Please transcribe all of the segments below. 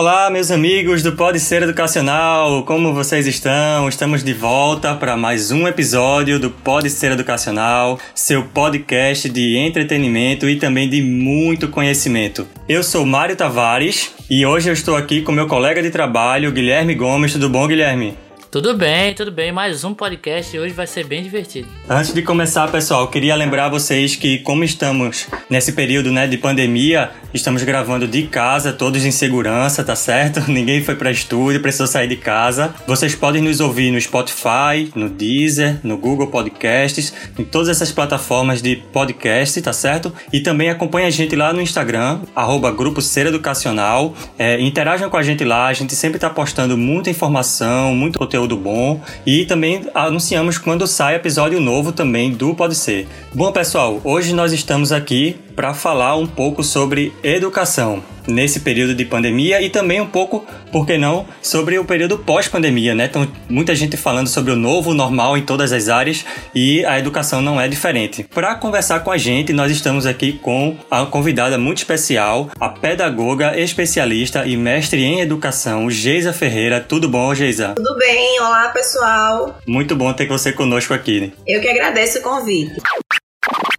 Olá, meus amigos do Pode Ser Educacional, como vocês estão? Estamos de volta para mais um episódio do Pode Ser Educacional, seu podcast de entretenimento e também de muito conhecimento. Eu sou Mário Tavares e hoje eu estou aqui com meu colega de trabalho, Guilherme Gomes. Tudo bom, Guilherme? Tudo bem, tudo bem. Mais um podcast e hoje vai ser bem divertido. Antes de começar, pessoal, queria lembrar vocês que, como estamos nesse período né, de pandemia, estamos gravando de casa, todos em segurança, tá certo? Ninguém foi para estúdio, precisou sair de casa. Vocês podem nos ouvir no Spotify, no Deezer, no Google Podcasts, em todas essas plataformas de podcast, tá certo? E também acompanha a gente lá no Instagram, arroba Grupo Ser Educacional. É, interajam com a gente lá, a gente sempre está postando muita informação, muito conteúdo conteúdo bom e também anunciamos quando sai episódio novo também do Pode Ser. Bom, pessoal, hoje nós estamos aqui para falar um pouco sobre educação nesse período de pandemia e também um pouco, por que não, sobre o período pós-pandemia, né? Então, muita gente falando sobre o novo normal em todas as áreas e a educação não é diferente. Para conversar com a gente, nós estamos aqui com a convidada muito especial, a pedagoga, especialista e mestre em educação, Geisa Ferreira. Tudo bom, Geisa? Tudo bem, olá pessoal. Muito bom ter você conosco aqui. Né? Eu que agradeço o convite.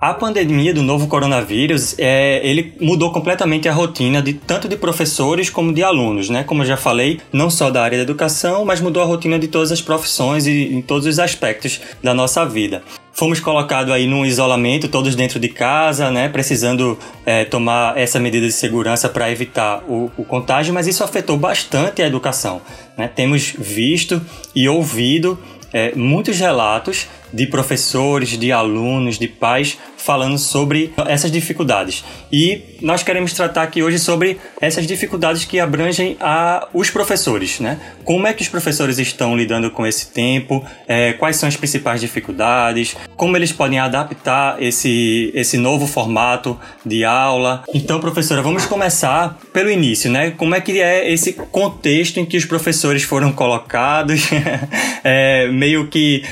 A pandemia do novo coronavírus, é, ele mudou completamente a rotina de tanto de professores como de alunos, né? Como eu já falei, não só da área da educação, mas mudou a rotina de todas as profissões e em todos os aspectos da nossa vida. Fomos colocados aí num isolamento, todos dentro de casa, né? Precisando é, tomar essa medida de segurança para evitar o, o, contágio, mas isso afetou bastante a educação. Né? Temos visto e ouvido é, muitos relatos de professores, de alunos, de pais falando sobre essas dificuldades. E nós queremos tratar aqui hoje sobre essas dificuldades que abrangem a os professores, né? Como é que os professores estão lidando com esse tempo? É, quais são as principais dificuldades? Como eles podem adaptar esse esse novo formato de aula? Então, professora, vamos começar pelo início, né? Como é que é esse contexto em que os professores foram colocados? é, meio que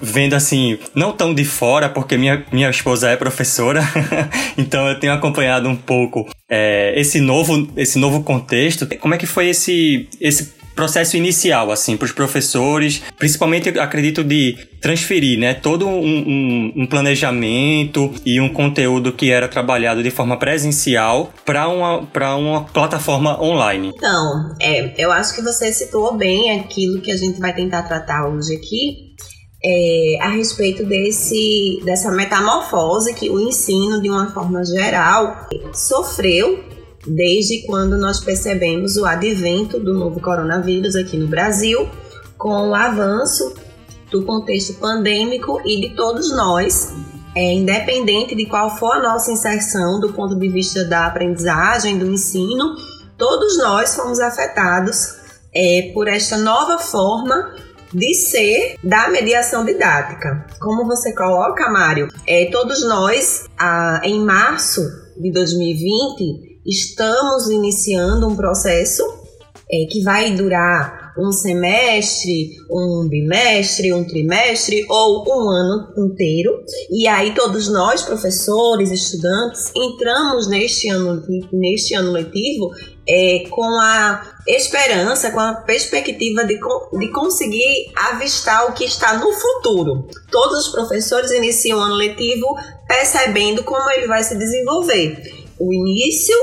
vendo assim, não tão de fora, porque minha, minha esposa é professora, então eu tenho acompanhado um pouco é, esse, novo, esse novo contexto. Como é que foi esse, esse processo inicial, assim, para os professores, principalmente, acredito, de transferir, né, todo um, um, um, planejamento e um conteúdo que era trabalhado de forma presencial para uma, para uma plataforma online? Então, é, eu acho que você situou bem aquilo que a gente vai tentar tratar hoje aqui, é, a respeito desse, dessa metamorfose que o ensino, de uma forma geral, sofreu desde quando nós percebemos o advento do novo coronavírus aqui no Brasil, com o avanço do contexto pandêmico e de todos nós, é, independente de qual for a nossa inserção do ponto de vista da aprendizagem, do ensino, todos nós fomos afetados é, por esta nova forma de ser da mediação didática. Como você coloca, Mário, é, todos nós, ah, em março de 2020, estamos iniciando um processo é, que vai durar um semestre, um bimestre, um trimestre ou um ano inteiro. E aí todos nós, professores, estudantes, entramos neste ano, neste ano letivo é, com a esperança, com a perspectiva de, de conseguir avistar o que está no futuro. Todos os professores iniciam o ano letivo percebendo como ele vai se desenvolver. O início,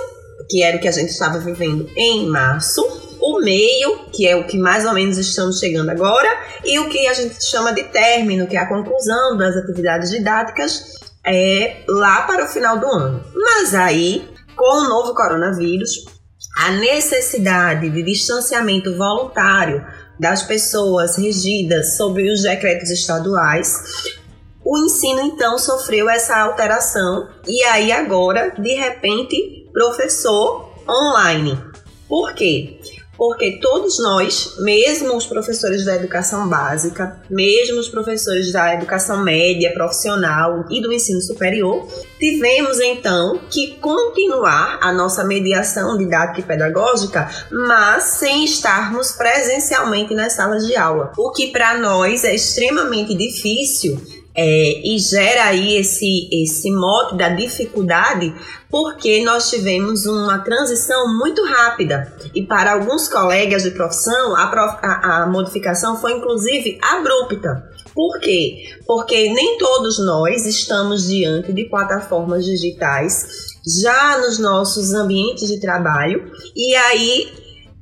que era o que a gente estava vivendo em março, o meio, que é o que mais ou menos estamos chegando agora, e o que a gente chama de término, que é a conclusão das atividades didáticas, é lá para o final do ano. Mas aí, com o novo coronavírus, a necessidade de distanciamento voluntário das pessoas regidas sob os decretos estaduais, o ensino então sofreu essa alteração e aí agora, de repente, professor online. Por quê? Porque todos nós, mesmo os professores da educação básica, mesmo os professores da educação média, profissional e do ensino superior, tivemos então que continuar a nossa mediação didática e pedagógica, mas sem estarmos presencialmente nas salas de aula, o que para nós é extremamente difícil é, e gera aí esse, esse mote da dificuldade, porque nós tivemos uma transição muito rápida. E para alguns colegas de profissão, a, prof, a, a modificação foi inclusive abrupta. Por quê? Porque nem todos nós estamos diante de plataformas digitais já nos nossos ambientes de trabalho, e aí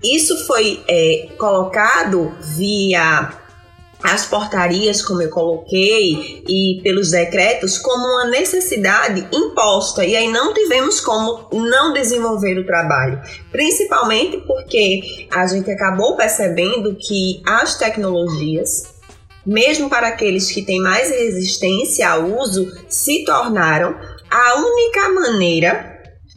isso foi é, colocado via as portarias, como eu coloquei, e pelos decretos, como uma necessidade imposta. E aí não tivemos como não desenvolver o trabalho. Principalmente porque a gente acabou percebendo que as tecnologias, mesmo para aqueles que têm mais resistência ao uso, se tornaram a única maneira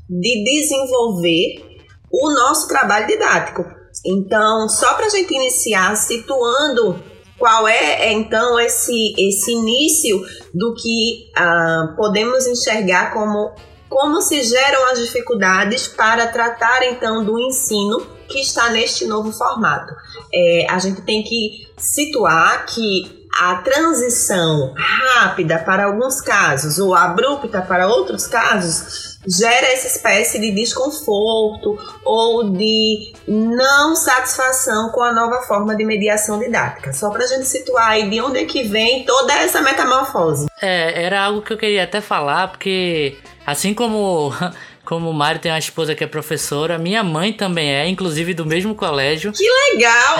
de desenvolver o nosso trabalho didático. Então, só para a gente iniciar situando qual é, é, então esse, esse início do que ah, podemos enxergar como como se geram as dificuldades para tratar então do ensino que está neste novo formato. É, a gente tem que situar que a transição rápida para alguns casos ou abrupta para outros casos gera essa espécie de desconforto ou de não satisfação com a nova forma de mediação didática. Só para a gente situar aí de onde é que vem toda essa metamorfose. É, era algo que eu queria até falar, porque assim como como o Mário tem uma esposa que é professora, minha mãe também é, inclusive do mesmo colégio. Que legal!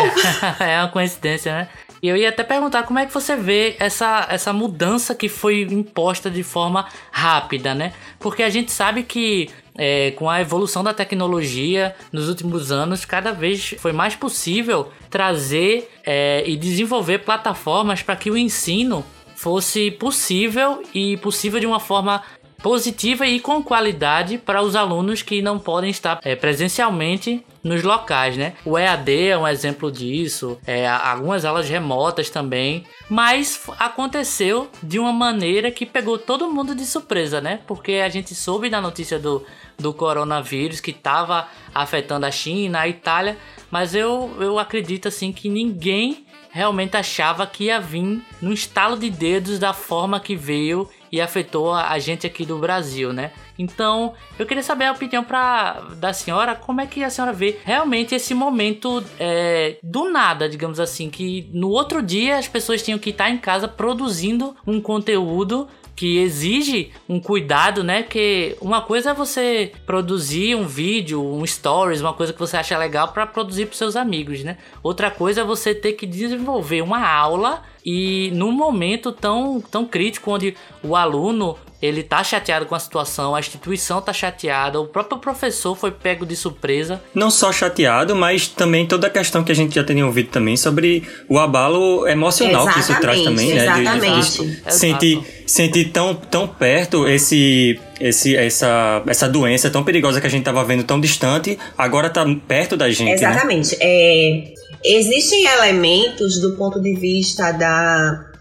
é uma coincidência, né? E eu ia até perguntar como é que você vê essa, essa mudança que foi imposta de forma rápida, né? Porque a gente sabe que é, com a evolução da tecnologia nos últimos anos, cada vez foi mais possível trazer é, e desenvolver plataformas para que o ensino fosse possível e possível de uma forma positiva e com qualidade para os alunos que não podem estar é, presencialmente nos locais, né? O EAD é um exemplo disso, é, algumas aulas remotas também, mas aconteceu de uma maneira que pegou todo mundo de surpresa, né? Porque a gente soube da notícia do, do coronavírus que estava afetando a China, a Itália, mas eu, eu acredito assim que ninguém realmente achava que ia vir no estalo de dedos da forma que veio e afetou a gente aqui do Brasil, né? Então, eu queria saber a opinião pra, da senhora, como é que a senhora vê realmente esse momento é, do nada, digamos assim, que no outro dia as pessoas tinham que estar em casa produzindo um conteúdo que exige um cuidado, né? Que uma coisa é você produzir um vídeo, um stories, uma coisa que você acha legal para produzir para seus amigos, né? Outra coisa é você ter que desenvolver uma aula e num momento tão, tão crítico onde o aluno ele tá chateado com a situação, a instituição tá chateada, o próprio professor foi pego de surpresa. Não só chateado, mas também toda a questão que a gente já tem ouvido também sobre o abalo emocional exatamente, que isso traz também, né? Exatamente. De, de, de sentir, sentir tão, tão perto esse, esse, essa, essa doença tão perigosa que a gente tava vendo tão distante, agora tá perto da gente. Né? Exatamente. Né? É, existem elementos do ponto de vista da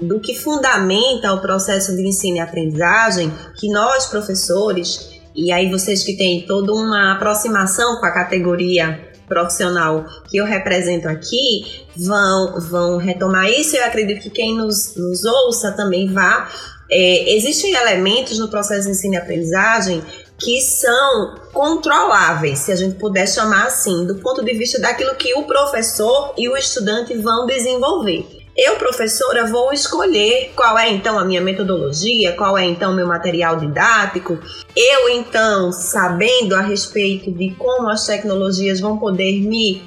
do que fundamenta o processo de ensino e aprendizagem, que nós, professores, e aí vocês que têm toda uma aproximação com a categoria profissional que eu represento aqui, vão, vão retomar isso. Eu acredito que quem nos, nos ouça também vá. É, existem elementos no processo de ensino e aprendizagem que são controláveis, se a gente puder chamar assim, do ponto de vista daquilo que o professor e o estudante vão desenvolver. Eu, professora, vou escolher qual é então a minha metodologia, qual é então meu material didático. Eu, então, sabendo a respeito de como as tecnologias vão poder me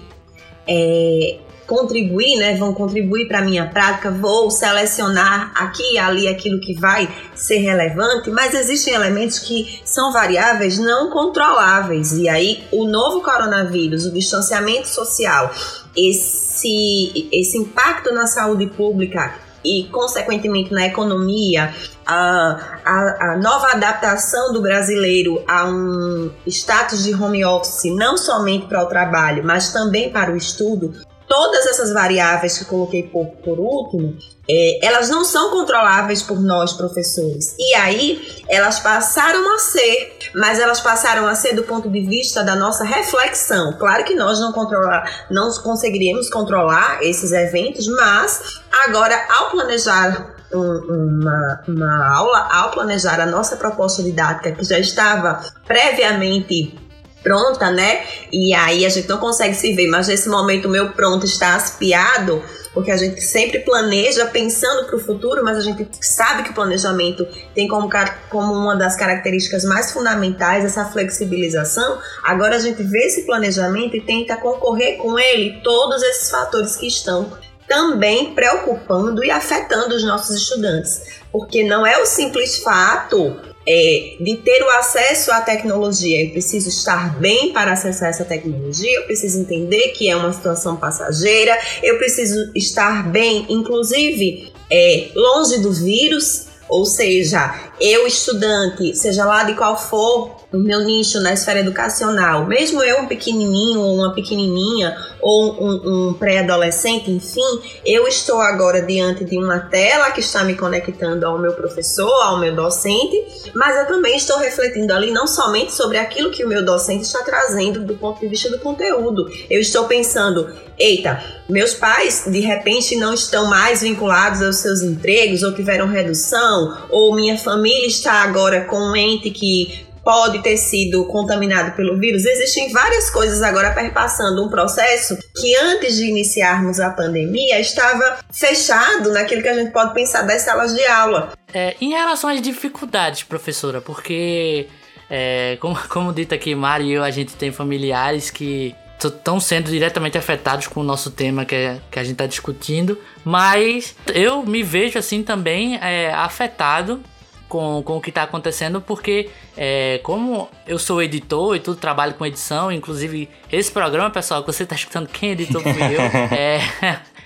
é, contribuir, né, vão contribuir para a minha prática, vou selecionar aqui e ali aquilo que vai ser relevante, mas existem elementos que são variáveis não controláveis. E aí, o novo coronavírus, o distanciamento social, esse, esse impacto na saúde pública e, consequentemente, na economia, a, a, a nova adaptação do brasileiro a um status de home office, não somente para o trabalho, mas também para o estudo, todas essas variáveis que coloquei por, por último, é, elas não são controláveis por nós, professores. E aí, elas passaram a ser, mas elas passaram a ser do ponto de vista da nossa reflexão. Claro que nós não, controlar, não conseguiríamos controlar esses eventos, mas agora, ao planejar uma, uma aula, ao planejar a nossa proposta didática, que já estava previamente pronta, né? E aí a gente não consegue se ver, mas nesse momento o meu pronto está aspiado, porque a gente sempre planeja pensando para o futuro, mas a gente sabe que o planejamento tem como, como uma das características mais fundamentais essa flexibilização. Agora a gente vê esse planejamento e tenta concorrer com ele todos esses fatores que estão também preocupando e afetando os nossos estudantes, porque não é o simples fato é, de ter o acesso à tecnologia. Eu preciso estar bem para acessar essa tecnologia, eu preciso entender que é uma situação passageira, eu preciso estar bem, inclusive, é, longe do vírus, ou seja, eu, estudante, seja lá de qual for o meu nicho na esfera educacional, mesmo eu um pequenininho ou uma pequenininha ou um, um pré-adolescente, enfim, eu estou agora diante de uma tela que está me conectando ao meu professor, ao meu docente, mas eu também estou refletindo ali não somente sobre aquilo que o meu docente está trazendo do ponto de vista do conteúdo. Eu estou pensando, eita, meus pais de repente não estão mais vinculados aos seus empregos ou tiveram redução, ou minha família está agora com um ente que pode ter sido contaminado pelo vírus, existem várias coisas agora perpassando um processo que antes de iniciarmos a pandemia estava fechado naquilo que a gente pode pensar das salas de aula. É, em relação às dificuldades, professora, porque é, como, como dito aqui, Mari e eu, a gente tem familiares que estão sendo diretamente afetados com o nosso tema que, é, que a gente está discutindo, mas eu me vejo assim também é, afetado com, com o que está acontecendo, porque é, como eu sou editor e tudo, trabalho com edição, inclusive esse programa, pessoal, que você está escutando, quem editou fui eu, é,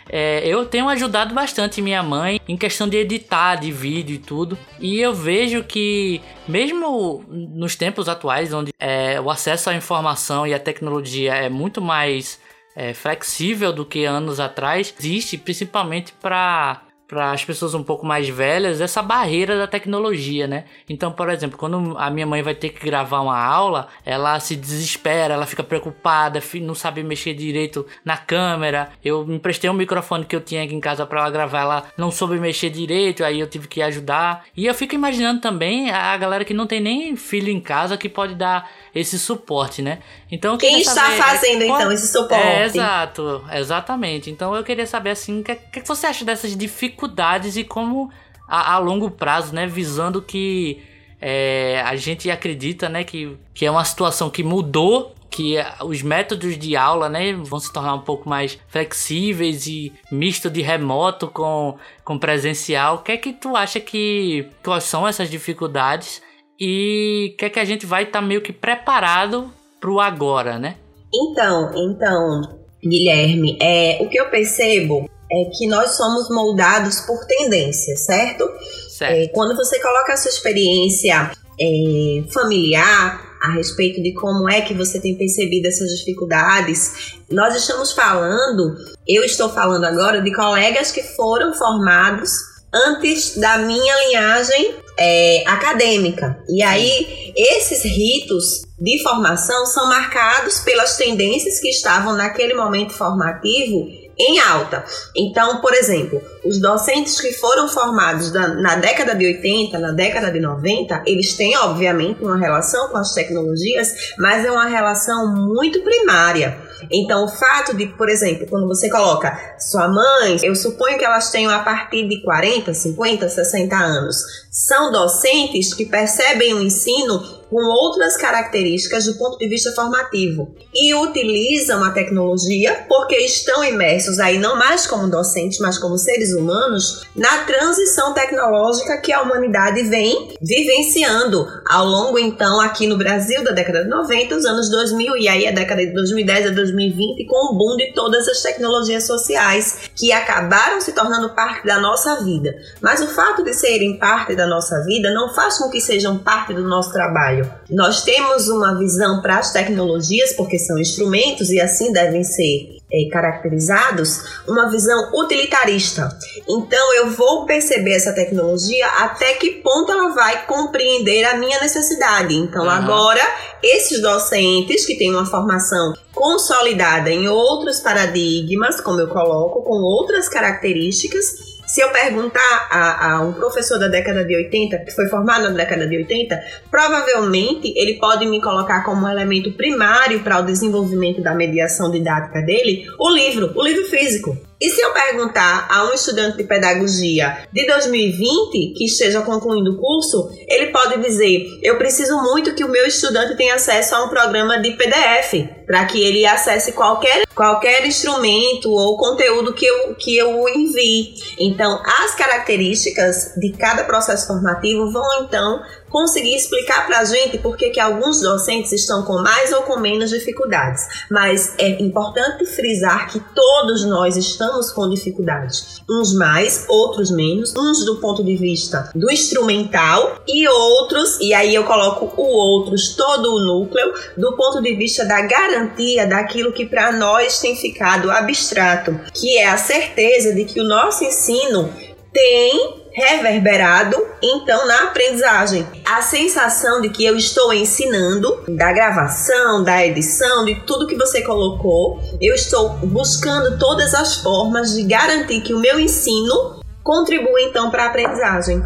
é, eu tenho ajudado bastante minha mãe em questão de editar, de vídeo e tudo. E eu vejo que, mesmo nos tempos atuais, onde é, o acesso à informação e à tecnologia é muito mais é, flexível do que anos atrás, existe principalmente para para as pessoas um pouco mais velhas essa barreira da tecnologia, né? Então, por exemplo, quando a minha mãe vai ter que gravar uma aula, ela se desespera, ela fica preocupada, não sabe mexer direito na câmera. Eu emprestei um microfone que eu tinha aqui em casa para ela gravar, ela não soube mexer direito, aí eu tive que ajudar. E eu fico imaginando também a galera que não tem nem filho em casa que pode dar esse suporte, né? Então quem está saber, fazendo é, então esse suporte? É, exato, exatamente. Então eu queria saber assim, o que, que, você acha dessas dificuldades e como a, a longo prazo, né, visando que é, a gente acredita, né, que, que é uma situação que mudou que os métodos de aula né, vão se tornar um pouco mais flexíveis e misto de remoto com, com presencial. O que é que tu acha que quais são essas dificuldades e que é que a gente vai estar tá meio que preparado pro agora, né? Então, então, Guilherme, é, o que eu percebo é que nós somos moldados por tendência, certo? certo. É, quando você coloca a sua experiência é, familiar a respeito de como é que você tem percebido essas dificuldades, nós estamos falando, eu estou falando agora de colegas que foram formados antes da minha linhagem é, acadêmica. E aí, esses ritos de formação são marcados pelas tendências que estavam naquele momento formativo em alta. Então, por exemplo, os docentes que foram formados na década de 80, na década de 90, eles têm, obviamente, uma relação com as tecnologias, mas é uma relação muito primária. Então, o fato de, por exemplo, quando você coloca sua mãe, eu suponho que elas tenham a partir de 40, 50, 60 anos, são docentes que percebem o ensino com outras características do ponto de vista formativo e utilizam a tecnologia porque estão imersos aí não mais como docentes, mas como seres humanos na transição tecnológica que a humanidade vem vivenciando ao longo então aqui no Brasil da década de 90, os anos 2000 e aí a década de 2010 a 2020 com o boom de todas as tecnologias sociais que acabaram se tornando parte da nossa vida. Mas o fato de serem parte da da nossa vida não faz com que sejam parte do nosso trabalho. Nós temos uma visão para as tecnologias, porque são instrumentos e assim devem ser é, caracterizados, uma visão utilitarista. Então eu vou perceber essa tecnologia até que ponto ela vai compreender a minha necessidade. Então uhum. agora esses docentes que têm uma formação consolidada em outros paradigmas, como eu coloco, com outras características, se eu perguntar a, a, um professor da década de 80, que foi formado na década de 80, provavelmente ele pode me colocar como elemento primário para o desenvolvimento da mediação didática dele o livro, o livro físico. E se eu perguntar a um estudante de pedagogia de 2020 que esteja concluindo o curso, ele pode dizer: Eu preciso muito que o meu estudante tenha acesso a um programa de PDF, para que ele acesse qualquer, qualquer instrumento ou conteúdo que eu, que eu envie. Então, as características de cada processo formativo vão então conseguir explicar para a gente por que, alguns docentes estão com mais ou com menos dificuldades. Mas é importante frisar que todos nós estamos com dificuldades. Uns mais, outros menos. Uns do ponto de vista do instrumental e outros, e aí eu coloco o outros, todo o núcleo, do ponto de vista da garantia daquilo que para nós tem ficado abstrato, que é a certeza de que o nosso ensino tem reverberado então na aprendizagem. A sensação de que eu estou ensinando, da gravação, da edição, de tudo que você colocou, eu estou buscando todas as formas de garantir que o meu ensino contribua então para a aprendizagem.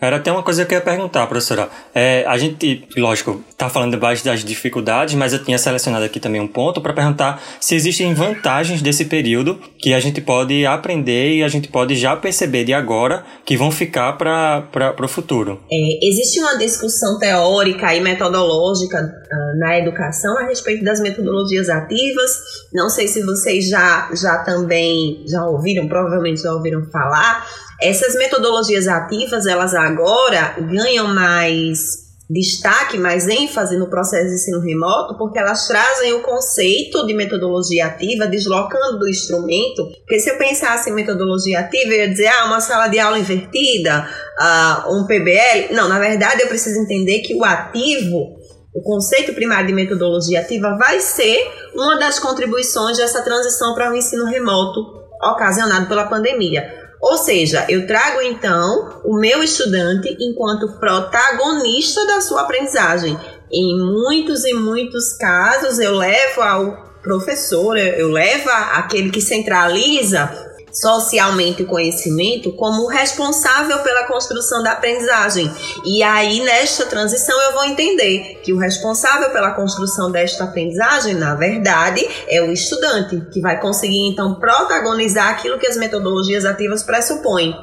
Era até uma coisa que eu ia perguntar, professora. É, a gente, lógico, está falando debaixo das dificuldades, mas eu tinha selecionado aqui também um ponto para perguntar se existem vantagens desse período que a gente pode aprender e a gente pode já perceber de agora que vão ficar para o futuro. É, existe uma discussão teórica e metodológica uh, na educação a respeito das metodologias ativas. Não sei se vocês já, já também já ouviram, provavelmente já ouviram falar essas metodologias ativas, elas agora ganham mais destaque, mais ênfase no processo de ensino remoto, porque elas trazem o conceito de metodologia ativa, deslocando do instrumento. Porque se eu pensasse em metodologia ativa, eu ia dizer, ah, uma sala de aula invertida, uh, um PBL. Não, na verdade, eu preciso entender que o ativo o conceito primário de metodologia ativa vai ser uma das contribuições dessa transição para o ensino remoto ocasionado pela pandemia. Ou seja, eu trago então o meu estudante enquanto protagonista da sua aprendizagem. Em muitos e muitos casos, eu levo ao professor, eu levo aquele que centraliza socialmente o conhecimento como responsável pela construção da aprendizagem. E aí, nesta transição, eu vou entender que o responsável pela construção desta aprendizagem, na verdade, é o estudante, que vai conseguir então protagonizar aquilo que as metodologias ativas pressupõem.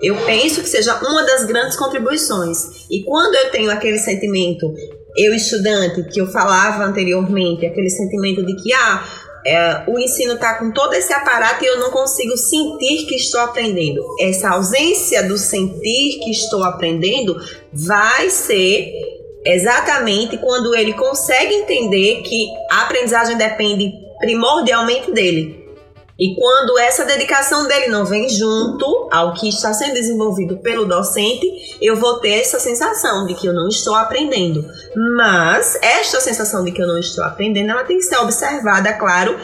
Eu penso que seja uma das grandes contribuições. E quando eu tenho aquele sentimento, eu estudante, que eu falava anteriormente, aquele sentimento de que, ah, é, o ensino está com todo esse aparato e eu não consigo sentir que estou aprendendo. Essa ausência do sentir que estou aprendendo vai ser exatamente quando ele consegue entender que a aprendizagem depende primordialmente dele. E quando essa dedicação dele não vem junto ao que está sendo desenvolvido pelo docente, eu vou ter essa sensação de que eu não estou aprendendo. Mas esta sensação de que eu não estou aprendendo, ela tem que ser observada, claro,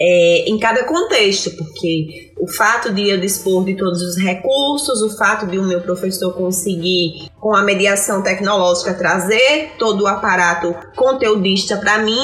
é, em cada contexto, porque o fato de eu dispor de todos os recursos, o fato de o meu professor conseguir, com a mediação tecnológica, trazer todo o aparato conteudista para mim,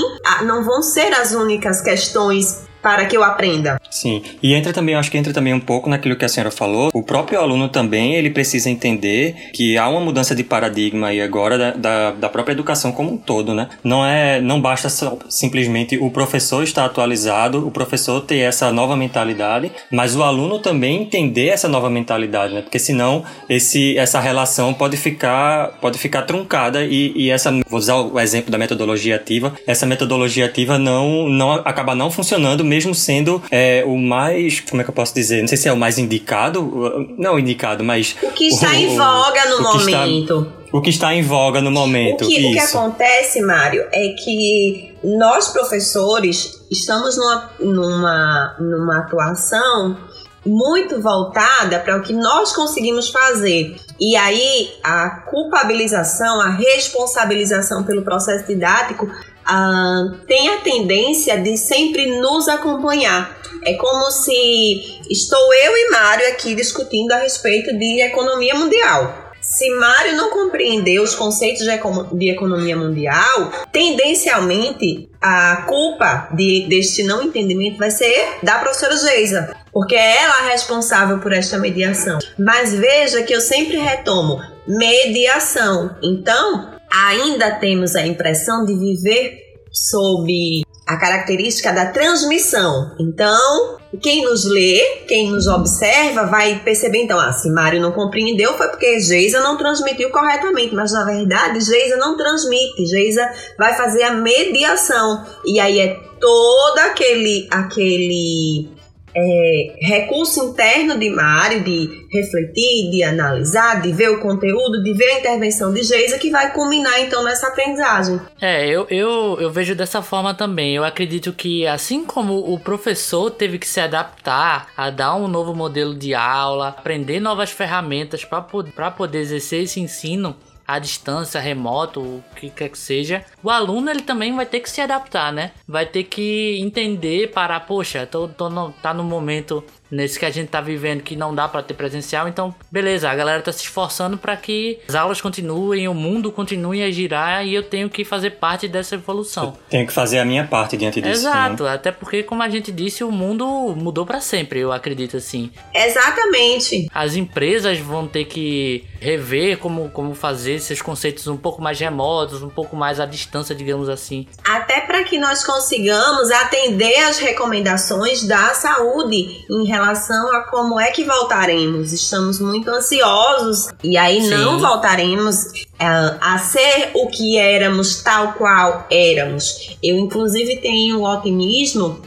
não vão ser as únicas questões para que eu aprenda. Sim, e entra também, acho que entra também um pouco naquilo que a senhora falou. O próprio aluno também, ele precisa entender que há uma mudança de paradigma aí agora da, da, da própria educação como um todo, né? Não é, não basta só, simplesmente o professor estar atualizado, o professor ter essa nova mentalidade, mas o aluno também entender essa nova mentalidade, né? Porque senão esse, essa relação pode ficar, pode ficar truncada e, e essa, vou usar o exemplo da metodologia ativa, essa metodologia ativa não, não acaba não funcionando mesmo mesmo sendo é, o mais, como é que eu posso dizer? Não sei se é o mais indicado, não indicado, mas... O que está o, em voga no momento. Está, o que está em voga no momento. O que, o que acontece, Mário, é que nós professores estamos numa, numa, numa atuação muito voltada para o que nós conseguimos fazer. E aí a culpabilização, a responsabilização pelo processo didático uh, tem a tendência de sempre nos acompanhar. É como se estou eu e Mário aqui discutindo a respeito de economia mundial. Se Mário não compreender os conceitos de, economia mundial, tendencialmente a culpa de, deste não entendimento vai ser da professora Geisa, porque é ela a responsável por esta mediação. Mas veja que eu sempre retomo mediação. Então, ainda temos a impressão de viver sob a característica da transmissão. Então, quem nos lê, quem nos observa, vai perceber então, ah, se Mário não compreendeu foi porque Geisa não transmitiu corretamente, mas na verdade Geisa não transmite, Geisa vai fazer a mediação. E aí é todo aquele aquele é, recurso interno de Mário de refletir, de analisar, de ver o conteúdo, de ver a intervenção de Geisa que vai culminar então nessa aprendizagem. É, eu, eu, eu vejo dessa forma também. Eu acredito que assim como o professor teve que se adaptar a dar um novo modelo de aula, aprender novas ferramentas para poder exercer esse ensino, à distância, remoto, o que quer que seja, o aluno ele também vai ter que se adaptar, né? Vai ter que entender para, poxa, tô, tô no, tá no momento nesse que a gente tá vivendo que não dá para ter presencial, então beleza, a galera tá se esforçando para que as aulas continuem, o mundo continue a girar e eu tenho que fazer parte dessa evolução. Eu tenho que fazer a minha parte diante disso. Exato, né? até porque como a gente disse, o mundo mudou para sempre, eu acredito assim. Exatamente. As empresas vão ter que rever como como fazer esses conceitos um pouco mais remotos, um pouco mais à distância, digamos assim. Até para que nós consigamos atender às recomendações da saúde em relação a como é que voltaremos. Estamos muito ansiosos e aí Sim. não voltaremos uh, a ser o que éramos, tal qual éramos. Eu, inclusive, tenho o otimismo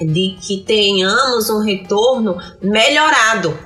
de que tenhamos um retorno melhorado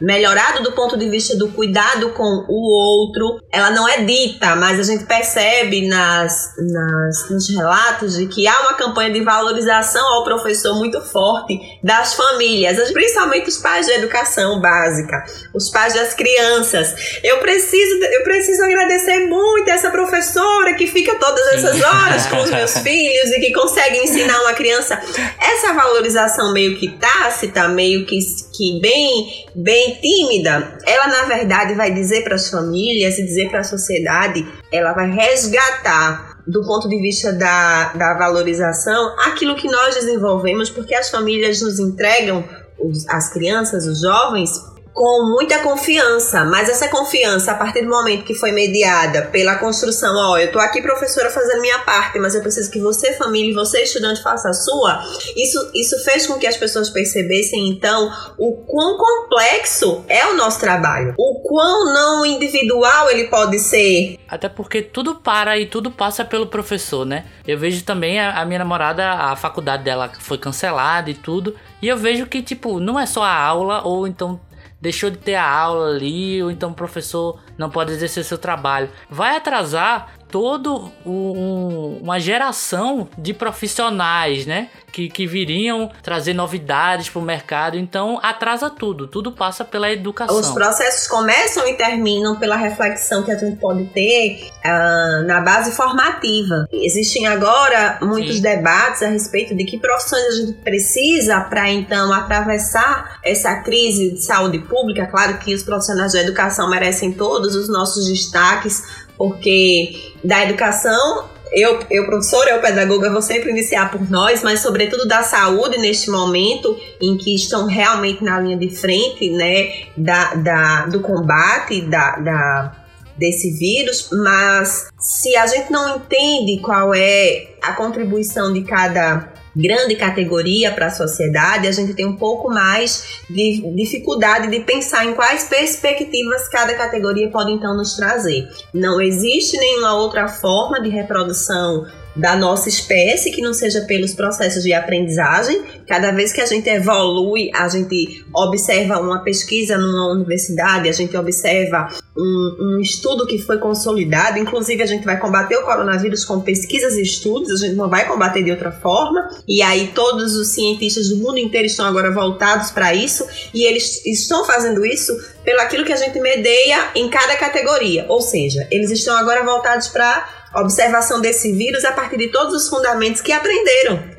melhorado do ponto de vista do cuidado com o outro. Ela não é dita, mas a gente percebe nas, nas, nos relatos de que há uma campanha de valorização ao professor muito forte das famílias, principalmente os pais de educação básica, os pais das crianças. Eu preciso, eu preciso agradecer muito essa professora que fica todas essas horas com os meus filhos e que consegue ensinar uma criança. Essa valorização meio que tácita, meio que, que bem, bem tímida, ela na verdade vai dizer para as famílias e dizer para a sociedade, ela vai resgatar do ponto de vista da, da valorização aquilo que nós desenvolvemos, porque as famílias nos entregam os, as crianças, os jovens, com muita confiança, mas essa confiança, a partir do momento que foi mediada pela construção, ó, eu tô aqui, professora, fazendo minha parte, mas eu preciso que você, família, e você, estudante, faça a sua, isso, isso fez com que as pessoas percebessem, então, o quão complexo é o nosso trabalho, o quão não individual ele pode ser. Até porque tudo para e tudo passa pelo professor, né? Eu vejo também a, a minha namorada, a faculdade dela foi cancelada e tudo, e eu vejo que, tipo, não é só a aula, ou então deixou de ter a aula ali, ou então o professor não pode exercer seu trabalho. Vai atrasar todo um, uma geração de profissionais, né? Que, que viriam trazer novidades para o mercado. Então, atrasa tudo. Tudo passa pela educação. Os processos começam e terminam pela reflexão que a gente pode ter uh, na base formativa. Existem agora muitos Sim. debates a respeito de que profissões a gente precisa para, então, atravessar essa crise de saúde pública. Claro que os profissionais da educação merecem todos os nossos destaques, porque da educação, eu, eu professora, eu pedagoga, vou sempre iniciar por nós, mas sobretudo da saúde neste momento em que estão realmente na linha de frente, né, da, da, do combate da, da, desse vírus, mas se a gente não entende qual é a contribuição de cada grande categoria para a sociedade, a gente tem um pouco mais de dificuldade de pensar em quais perspectivas cada categoria pode então nos trazer. Não existe nenhuma outra forma de reprodução da nossa espécie que não seja pelos processos de aprendizagem Cada vez que a gente evolui, a gente observa uma pesquisa numa universidade, a gente observa um, um, estudo que foi consolidado. Inclusive, a gente vai combater o coronavírus com pesquisas e estudos, a gente não vai combater de outra forma. E aí, todos os cientistas do mundo inteiro estão agora voltados para isso, e eles estão fazendo isso pelo aquilo que a gente medeia em cada categoria. Ou seja, eles estão agora voltados para observação desse vírus a partir de todos os fundamentos que aprenderam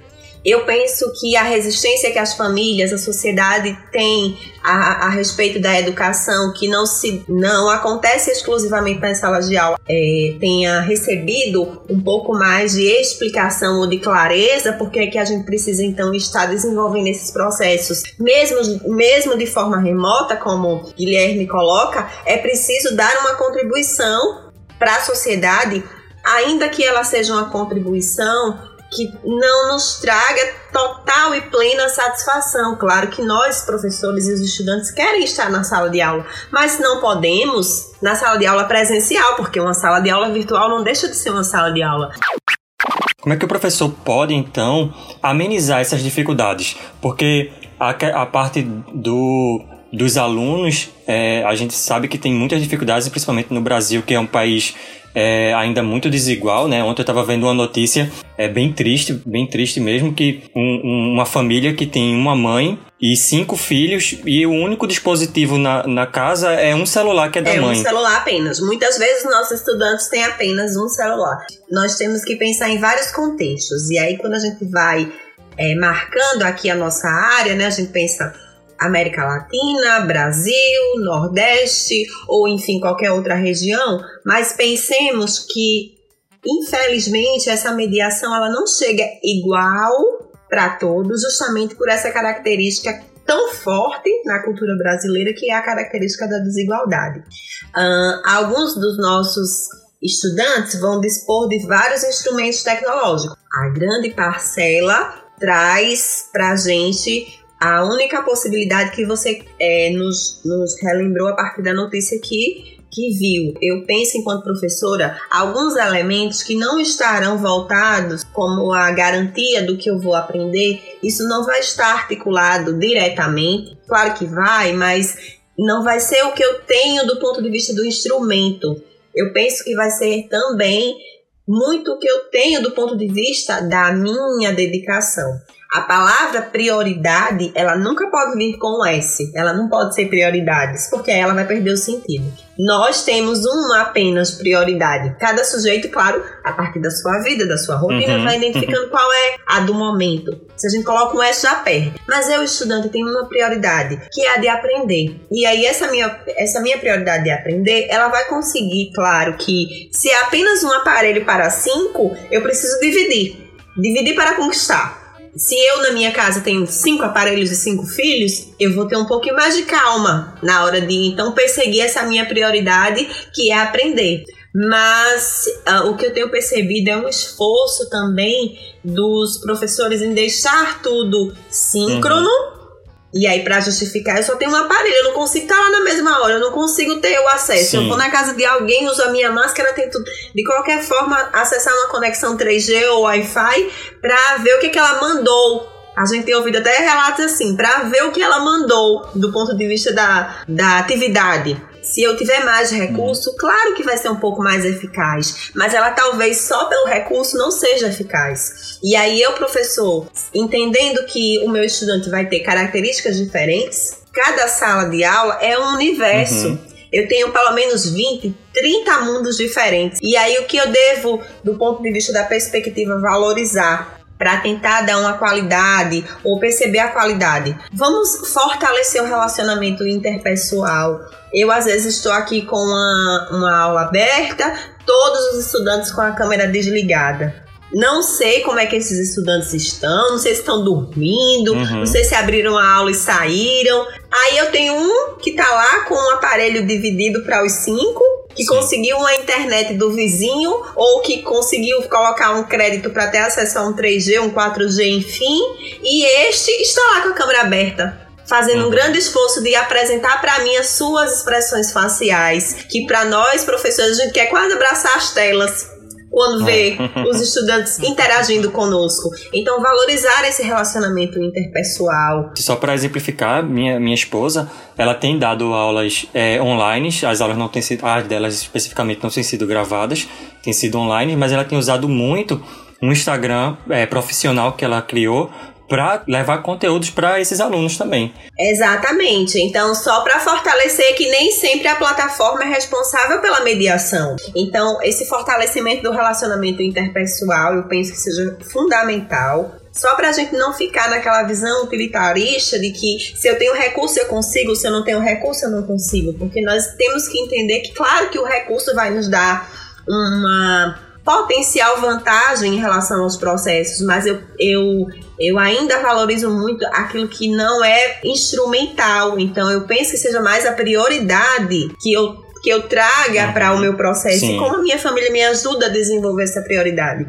eu penso que a resistência que as famílias, a sociedade tem a, a respeito da educação, que não se não acontece exclusivamente nas salas de aula, é, tenha recebido um pouco mais de explicação ou de clareza, porque é que a gente precisa então estar desenvolvendo esses processos, mesmo, mesmo de forma remota, como Guilherme coloca, é preciso dar uma contribuição para a sociedade, ainda que ela seja uma contribuição que não nos traga total e plena satisfação. Claro que nós, professores e os estudantes, querem estar na sala de aula, mas não podemos na sala de aula presencial, porque uma sala de aula virtual não deixa de ser uma sala de aula. Como é que o professor pode, então, amenizar essas dificuldades? Porque a, a parte do, dos alunos, é, a gente sabe que tem muitas dificuldades, principalmente no Brasil, que é um país é ainda muito desigual, né? Ontem eu estava vendo uma notícia é bem triste, bem triste mesmo, que um, uma família que tem uma mãe e cinco filhos e o único dispositivo na, na casa é um celular que é da é mãe. É um celular apenas. Muitas vezes nossos estudantes têm apenas um celular. Nós temos que pensar em vários contextos. E aí quando a gente vai é, marcando aqui a nossa área, né? A gente pensa América Latina, Brasil, Nordeste ou enfim qualquer outra região, mas pensemos que infelizmente essa mediação ela não chega igual para todos, justamente por essa característica tão forte na cultura brasileira que é a característica da desigualdade. Uh, alguns dos nossos estudantes vão dispor de vários instrumentos tecnológicos. A grande parcela traz para a gente a única possibilidade que você é, nos, nos relembrou a partir da notícia que, que viu. Eu penso, enquanto professora, alguns elementos que não estarão voltados como a garantia do que eu vou aprender, isso não vai estar articulado diretamente. Claro que vai, mas não vai ser o que eu tenho do ponto de vista do instrumento. Eu penso que vai ser também muito o que eu tenho do ponto de vista da minha dedicação. A palavra prioridade, ela nunca pode vir com um S. Ela não pode ser prioridades, porque aí ela vai perder o sentido. Nós temos uma apenas prioridade. Cada sujeito, claro, a partir da sua vida, da sua rotina, uhum, vai identificando uhum. qual é a do momento. Se a gente coloca um S, já perde. Mas eu, estudante, tenho uma prioridade, que é a de aprender. E aí, essa minha, essa minha prioridade de aprender, ela vai conseguir, claro, que se é apenas um aparelho para cinco, eu preciso dividir. Dividir para conquistar se eu na minha casa tenho cinco aparelhos e cinco filhos, eu vou ter um pouquinho mais de calma na hora de então perseguir essa minha prioridade, que é aprender. Mas uh, o que eu tenho percebido é um esforço também dos professores em deixar tudo síncrono. Uhum e aí, para justificar, eu só tenho um aparelho, eu não consigo estar lá na mesma hora, eu não consigo ter o acesso. Sim. Eu vou na casa de alguém, uso a minha máscara, tento de qualquer forma acessar uma conexão 3G ou Wi-Fi para ver o que, que ela mandou a gente tem ouvido até relatos assim, para ver o que ela mandou do ponto de vista da, da atividade. Se eu tiver mais recurso, uhum. claro que vai ser um pouco mais eficaz, mas ela talvez só pelo recurso não seja eficaz. E aí eu, professor, entendendo que o meu estudante vai ter características diferentes, cada sala de aula é um universo. Uhum. Eu tenho pelo menos 20, 30 mundos diferentes. E aí o que eu devo, do ponto de vista da perspectiva, valorizar para tentar dar uma qualidade ou perceber a qualidade. Vamos fortalecer o relacionamento interpessoal. Eu, às vezes, estou aqui com uma, uma aula aberta, todos os estudantes com a câmera desligada. Não sei como é que esses estudantes estão, não sei se estão dormindo, uhum. não sei se abriram a aula e saíram. Aí eu tenho um que tá lá com um aparelho dividido para os cinco que Sim. conseguiu uma internet do vizinho ou que conseguiu colocar um crédito para ter acesso a um 3G, um 4G, enfim, e este está lá com a câmera aberta. Fazendo uhum. um grande esforço de apresentar para mim as suas expressões faciais, que para nós, professores, a gente quer quase abraçar as telas quando vê os estudantes interagindo conosco. Então, valorizar esse relacionamento interpessoal. Só para exemplificar, minha, minha esposa, ela tem dado aulas é, online, as aulas não têm sido, as delas especificamente não têm sido gravadas, têm sido online, mas ela tem usado muito um Instagram é, profissional que ela criou para levar conteúdos para esses alunos também. Exatamente. Então, só para fortalecer que nem sempre a plataforma é responsável pela mediação. Então, esse fortalecimento do relacionamento interpessoal, eu penso que seja fundamental. Só para a gente não ficar naquela visão utilitarista de que se eu tenho recurso eu consigo, se eu não tenho recurso eu não consigo. Porque nós temos que entender que, claro, que o recurso vai nos dar uma potencial vantagem em relação aos processos, mas eu, eu, eu ainda valorizo muito aquilo que não é instrumental. Então, eu penso que seja mais a prioridade que eu que eu traga uhum. para o meu processo Sim. e como a minha família me ajuda a desenvolver essa prioridade.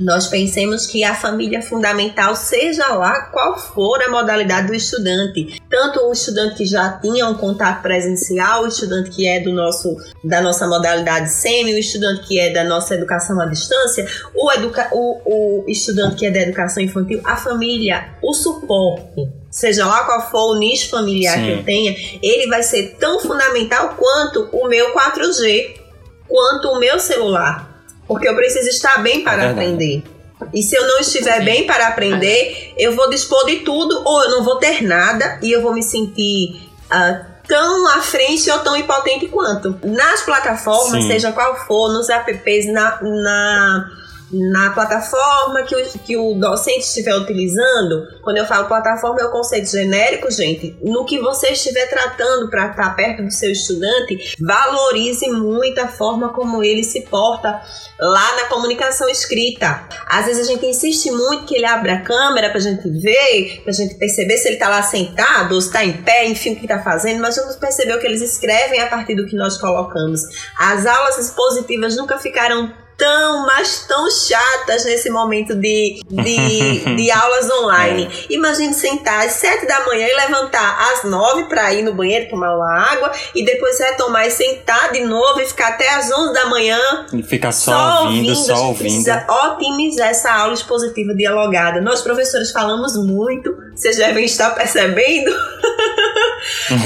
Nós pensemos que a família fundamental, seja lá qual for a modalidade do estudante. Tanto o estudante que já tinha um contato presencial, o estudante que é do nosso, da nossa modalidade SEMI, o estudante que é da nossa educação à distância, o, educa o, o estudante que é da educação infantil, a família, o suporte seja lá qual for o nicho familiar Sim. que eu tenha, ele vai ser tão fundamental quanto o meu 4G, quanto o meu celular. Porque eu preciso estar bem para é aprender. E se eu não estiver bem para aprender, eu vou dispor de tudo ou eu não vou ter nada e eu vou me sentir uh, tão à frente ou tão impotente quanto. Nas plataformas, Sim. seja qual for, nos apps, na, na na plataforma que o, que o docente estiver utilizando, quando eu falo plataforma é o conceito genérico, gente, no que você estiver tratando para estar perto do seu estudante, valorize muito a forma como ele se porta lá na comunicação escrita. Às vezes a gente insiste muito que ele abra a câmera para a gente ver, para a gente perceber se ele está lá sentado ou se está em pé, enfim, o que está fazendo, mas vamos perceber o que eles escrevem a partir do que nós colocamos. As aulas expositivas nunca ficaram tão, mas tão chatas nesse momento de, de, de aulas online. É. Imagine sentar às sete da manhã e levantar às nove para ir no banheiro tomar uma água e depois retomar e sentar de novo e ficar até às onze da manhã. E ficar só, só ouvindo, ouvindo, só ouvindo. Precisa otimizar essa aula expositiva dialogada. Nós, professores, falamos muito, vocês devem estar percebendo.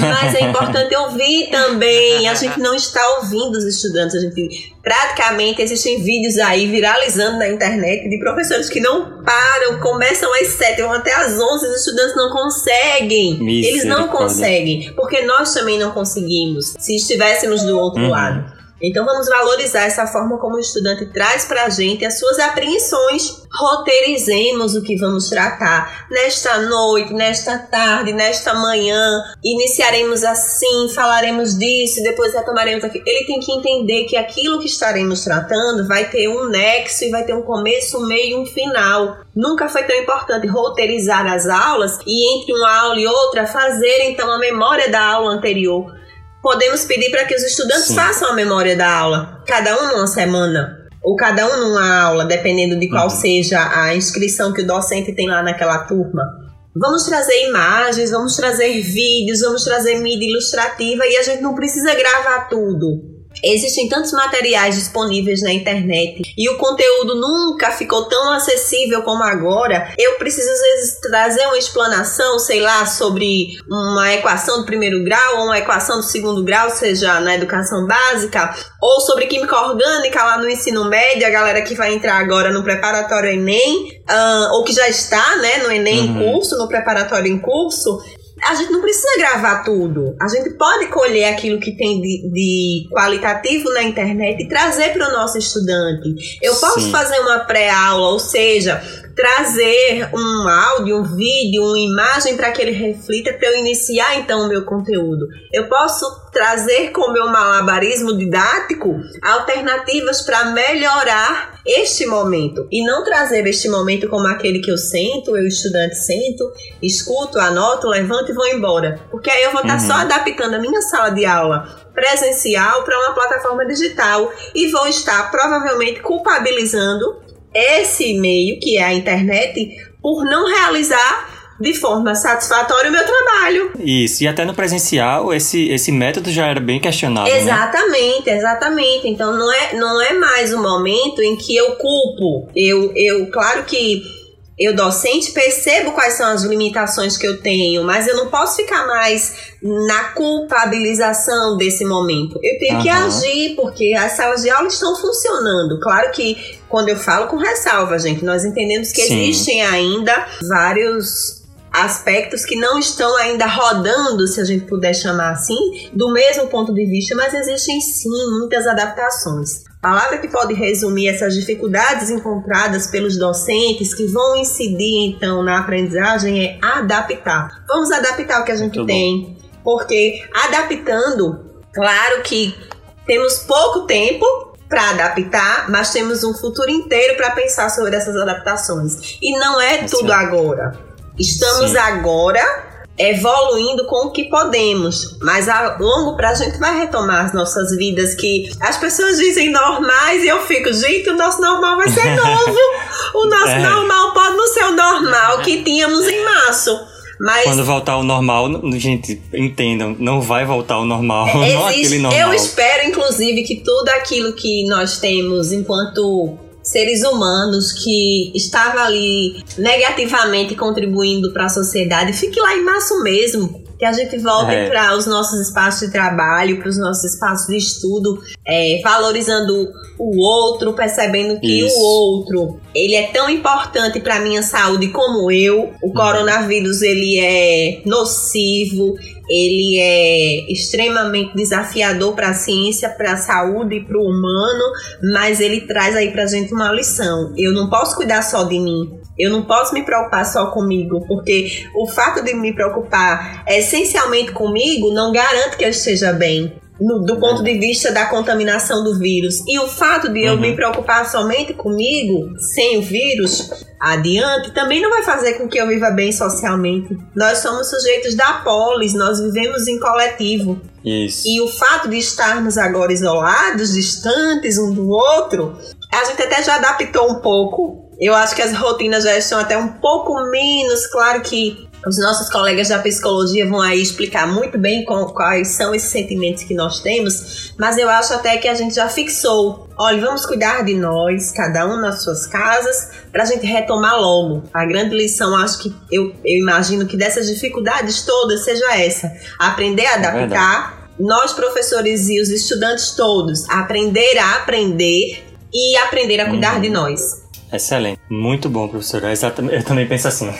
Mas é importante ouvir também. A gente não está ouvindo os estudantes, a gente praticamente existem vídeos aí viralizando na internet de professores que não param, começam às 7, vão até às 11, os estudantes não conseguem. Eles não conseguem, porque nós também não conseguimos se estivéssemos do outro uhum. lado. Então vamos valorizar essa forma como o estudante traz para a gente as suas apreensões. Roteirizemos o que vamos tratar nesta noite, nesta tarde, nesta manhã. Iniciaremos assim, falaremos disso, depois retomaremos aquilo. Ele tem que entender que aquilo que estaremos tratando vai ter um nexo e vai ter um começo, um meio e um final. Nunca foi tão importante roteirizar as aulas e entre uma aula e outra fazer então a memória da aula anterior podemos pedir para que os estudantes Sim. façam a memória da aula, cada um numa semana, ou cada um numa aula, dependendo de qual uhum. seja a inscrição que o docente tem lá naquela turma. Vamos trazer imagens, vamos trazer vídeos, vamos trazer mídia ilustrativa e a gente não precisa gravar tudo. Existem tantos materiais disponíveis na internet e o conteúdo nunca ficou tão acessível como agora. Eu preciso às vezes trazer uma explanação, sei lá, sobre uma equação do primeiro grau ou uma equação do segundo grau, seja na educação básica, ou sobre química orgânica lá no ensino médio, a galera que vai entrar agora no preparatório Enem, uh, ou que já está, né, no Enem uhum. em curso, no preparatório em curso a gente não precisa gravar tudo. A gente pode colher aquilo que tem de, de qualitativo na internet e trazer para o nosso estudante. Eu posso Sim. fazer uma pré-aula, ou seja, trazer um áudio, um vídeo, uma imagem para que ele reflita para eu iniciar então o meu conteúdo. Eu posso trazer com o meu malabarismo didático alternativas para melhorar este momento e não trazer este momento como aquele que eu sento, eu estudante sento, escuto, anoto, levanto e vou embora. Porque aí eu vou estar uhum. só adaptando a minha sala de aula presencial para uma plataforma digital e vou estar provavelmente culpabilizando esse meio, que é a internet, por não realizar de forma satisfatória o meu trabalho. Isso, e até no presencial esse, esse método já era bem questionado. Né? Exatamente, né? exatamente. Então não é, não é mais o momento em que eu culpo. Eu, eu claro que eu, docente, percebo quais são as limitações que eu tenho, mas eu não posso ficar mais na culpabilização desse momento. Eu tenho uhum. que agir, porque as salas de aula estão funcionando. Claro que quando eu falo com ressalva, gente, nós entendemos que Sim. existem ainda vários aspectos que não estão ainda rodando, se a gente puder chamar assim, do mesmo ponto de vista, mas existem sim muitas adaptações. Palavra que pode resumir essas dificuldades encontradas pelos docentes que vão incidir então na aprendizagem é adaptar. Vamos adaptar o que a gente Muito tem, bom. porque adaptando, claro que temos pouco tempo para adaptar, mas temos um futuro inteiro para pensar sobre essas adaptações. E não é, é tudo agora. Estamos Sim. agora evoluindo com o que podemos, mas a longo prazo a gente vai retomar as nossas vidas que as pessoas dizem normais e eu fico, gente, o nosso normal vai ser novo. o nosso é. normal pode não ser o normal que tínhamos em março. Mas quando voltar ao normal, gente, entendam, não vai voltar ao normal, existe, não aquele normal. Eu espero, inclusive, que tudo aquilo que nós temos enquanto seres humanos que estava ali negativamente contribuindo para a sociedade, fique lá em março mesmo. Que a gente volte é. para os nossos espaços de trabalho, para os nossos espaços de estudo, é, valorizando o outro, percebendo que Isso. o outro ele é tão importante para minha saúde como eu. O uhum. coronavírus ele é nocivo, ele é extremamente desafiador para a ciência, para a saúde e para o humano, mas ele traz aí para gente uma lição. Eu não posso cuidar só de mim. Eu não posso me preocupar só comigo, porque o fato de me preocupar essencialmente comigo não garante que eu esteja bem no, do ponto de vista da contaminação do vírus. E o fato de eu me uhum. preocupar somente comigo, sem o vírus, adiante, também não vai fazer com que eu viva bem socialmente. Nós somos sujeitos da polis, nós vivemos em coletivo. Isso. E o fato de estarmos agora isolados, distantes um do outro, a gente até já adaptou um pouco. Eu acho que as rotinas já estão até um pouco menos, claro que os nossos colegas da psicologia vão aí explicar muito bem com, quais são esses sentimentos que nós temos, mas eu acho até que a gente já fixou. Olha, vamos cuidar de nós, cada um nas suas casas, para a gente retomar logo. A grande lição, acho que eu, eu imagino que dessas dificuldades todas seja essa: aprender a é adaptar. É nós, professores e os estudantes todos, aprender a aprender e aprender a cuidar uhum. de nós. Excelente. Muito bom, professora. Exatamente. Eu também penso assim.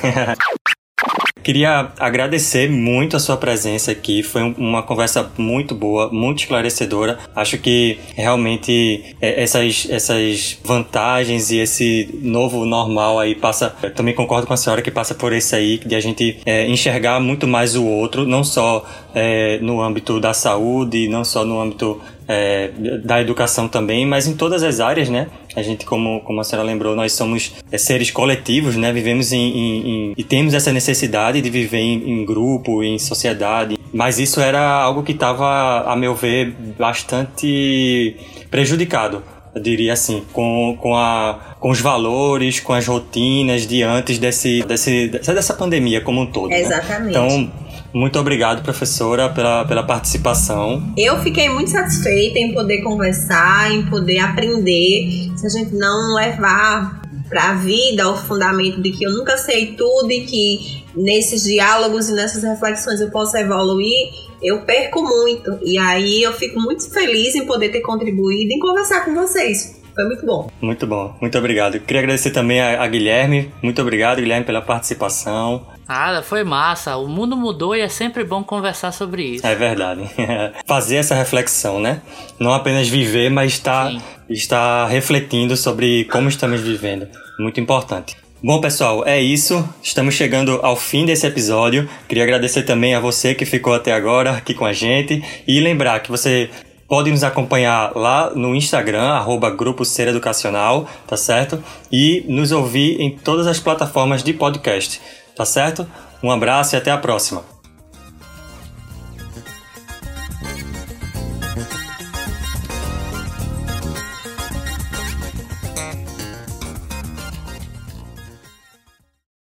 Queria agradecer muito a sua presença aqui. Foi uma conversa muito boa, muito esclarecedora. Acho que realmente é, essas, essas vantagens e esse novo normal aí passa. Eu também concordo com a senhora que passa por esse aí, de a gente é, enxergar muito mais o outro, não só é, no âmbito da saúde, não só no âmbito é, da educação também, mas em todas as áreas, né? A gente, como, como a senhora lembrou, nós somos é, seres coletivos, né? Vivemos em, em, em, e temos essa necessidade de viver em, em grupo, em sociedade. Mas isso era algo que estava, a meu ver, bastante prejudicado eu diria assim, com, com, a, com os valores, com as rotinas de antes desse, desse, dessa pandemia como um todo. Né? Exatamente. Né? Então, muito obrigado, professora, pela, pela participação. Eu fiquei muito satisfeita em poder conversar, em poder aprender. Se a gente não levar para a vida o fundamento de que eu nunca sei tudo e que nesses diálogos e nessas reflexões eu posso evoluir, eu perco muito. E aí eu fico muito feliz em poder ter contribuído em conversar com vocês. Foi muito bom. Muito bom, muito obrigado. Queria agradecer também a, a Guilherme. Muito obrigado, Guilherme, pela participação. Nada, foi massa. O mundo mudou e é sempre bom conversar sobre isso. É verdade. Fazer essa reflexão, né? Não apenas viver, mas estar, estar refletindo sobre como estamos vivendo. Muito importante. Bom, pessoal, é isso. Estamos chegando ao fim desse episódio. Queria agradecer também a você que ficou até agora aqui com a gente e lembrar que você pode nos acompanhar lá no Instagram, arroba Grupo Ser Educacional, tá certo? E nos ouvir em todas as plataformas de podcast, tá certo? Um abraço e até a próxima.